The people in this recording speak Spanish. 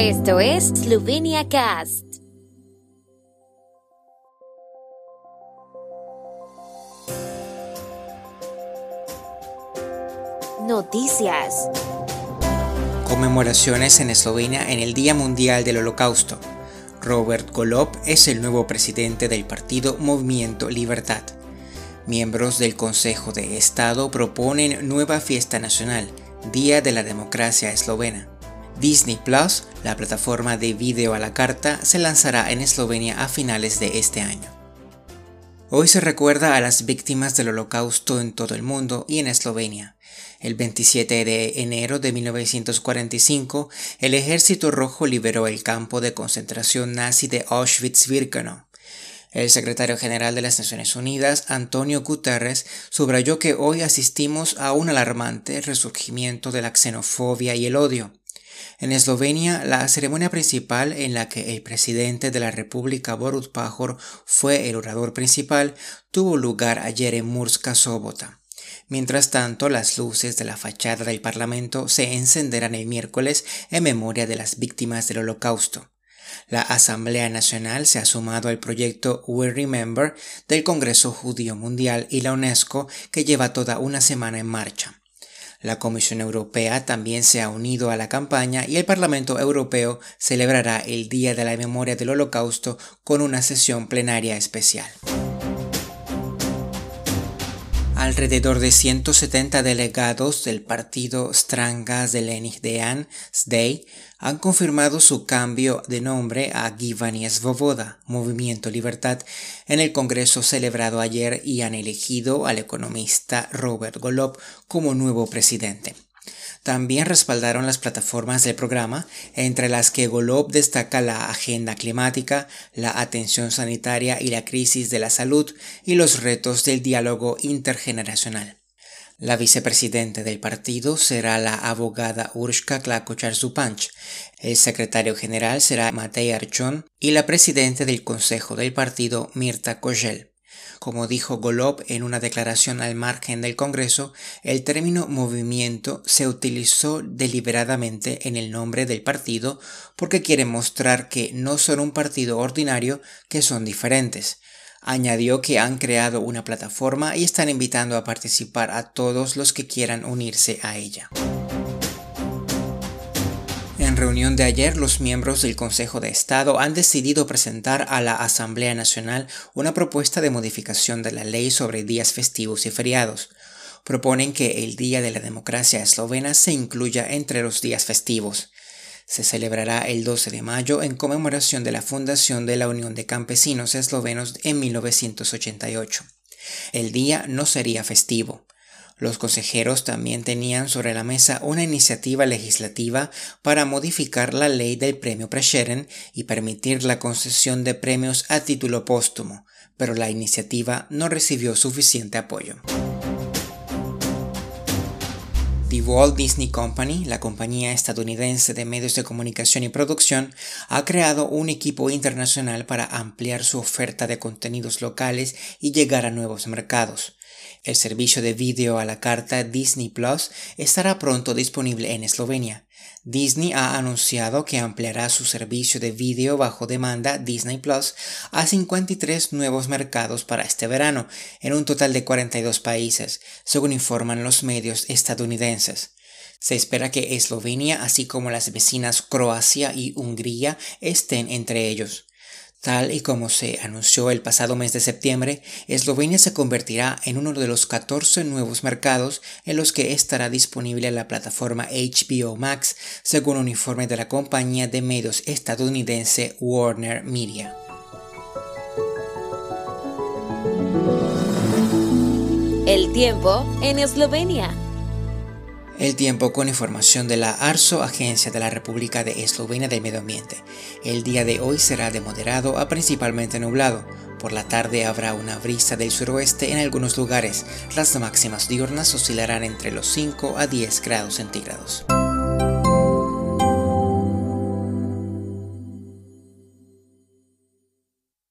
Esto es Slovenia Cast. Noticias. Conmemoraciones en Eslovenia en el Día Mundial del Holocausto. Robert Golob es el nuevo presidente del partido Movimiento Libertad. Miembros del Consejo de Estado proponen nueva fiesta nacional, Día de la Democracia Eslovena. Disney Plus, la plataforma de video a la carta, se lanzará en Eslovenia a finales de este año. Hoy se recuerda a las víctimas del holocausto en todo el mundo y en Eslovenia. El 27 de enero de 1945, el Ejército Rojo liberó el campo de concentración nazi de Auschwitz-Birkenau. El secretario general de las Naciones Unidas, Antonio Guterres, subrayó que hoy asistimos a un alarmante resurgimiento de la xenofobia y el odio. En Eslovenia, la ceremonia principal en la que el presidente de la República Borut Pajor fue el orador principal tuvo lugar ayer en Murska Sobota. Mientras tanto, las luces de la fachada del Parlamento se encenderán el miércoles en memoria de las víctimas del Holocausto. La Asamblea Nacional se ha sumado al proyecto We Remember del Congreso Judío Mundial y la UNESCO que lleva toda una semana en marcha. La Comisión Europea también se ha unido a la campaña y el Parlamento Europeo celebrará el Día de la Memoria del Holocausto con una sesión plenaria especial. Alrededor de 170 delegados del partido Stranga Zelení SDEI han confirmado su cambio de nombre a Givani Svoboda, Movimiento Libertad, en el Congreso celebrado ayer y han elegido al economista Robert Golob como nuevo presidente. También respaldaron las plataformas del programa, entre las que Golob destaca la agenda climática, la atención sanitaria y la crisis de la salud y los retos del diálogo intergeneracional. La vicepresidente del partido será la abogada Urshka klakochar el secretario general será Matei Archon y la presidenta del consejo del partido Mirta Kogel. Como dijo Golob en una declaración al margen del Congreso, el término movimiento se utilizó deliberadamente en el nombre del partido porque quiere mostrar que no son un partido ordinario, que son diferentes. Añadió que han creado una plataforma y están invitando a participar a todos los que quieran unirse a ella. Reunión de ayer, los miembros del Consejo de Estado han decidido presentar a la Asamblea Nacional una propuesta de modificación de la ley sobre días festivos y feriados. Proponen que el Día de la Democracia Eslovena se incluya entre los días festivos se celebrará el 12 de mayo en conmemoración de la fundación de la Unión de Campesinos Eslovenos en 1988. El día no sería festivo. Los consejeros también tenían sobre la mesa una iniciativa legislativa para modificar la ley del premio Prešeren y permitir la concesión de premios a título póstumo, pero la iniciativa no recibió suficiente apoyo. The Walt Disney Company, la compañía estadounidense de medios de comunicación y producción, ha creado un equipo internacional para ampliar su oferta de contenidos locales y llegar a nuevos mercados. El servicio de vídeo a la carta Disney Plus estará pronto disponible en Eslovenia. Disney ha anunciado que ampliará su servicio de vídeo bajo demanda Disney Plus a 53 nuevos mercados para este verano, en un total de 42 países, según informan los medios estadounidenses. Se espera que Eslovenia, así como las vecinas Croacia y Hungría, estén entre ellos. Tal y como se anunció el pasado mes de septiembre, Eslovenia se convertirá en uno de los 14 nuevos mercados en los que estará disponible la plataforma HBO Max, según un informe de la compañía de medios estadounidense Warner Media. El tiempo en Eslovenia. El tiempo con información de la ARSO, Agencia de la República de Eslovenia del Medio Ambiente. El día de hoy será de moderado a principalmente nublado. Por la tarde habrá una brisa del suroeste en algunos lugares. Las máximas diurnas oscilarán entre los 5 a 10 grados centígrados.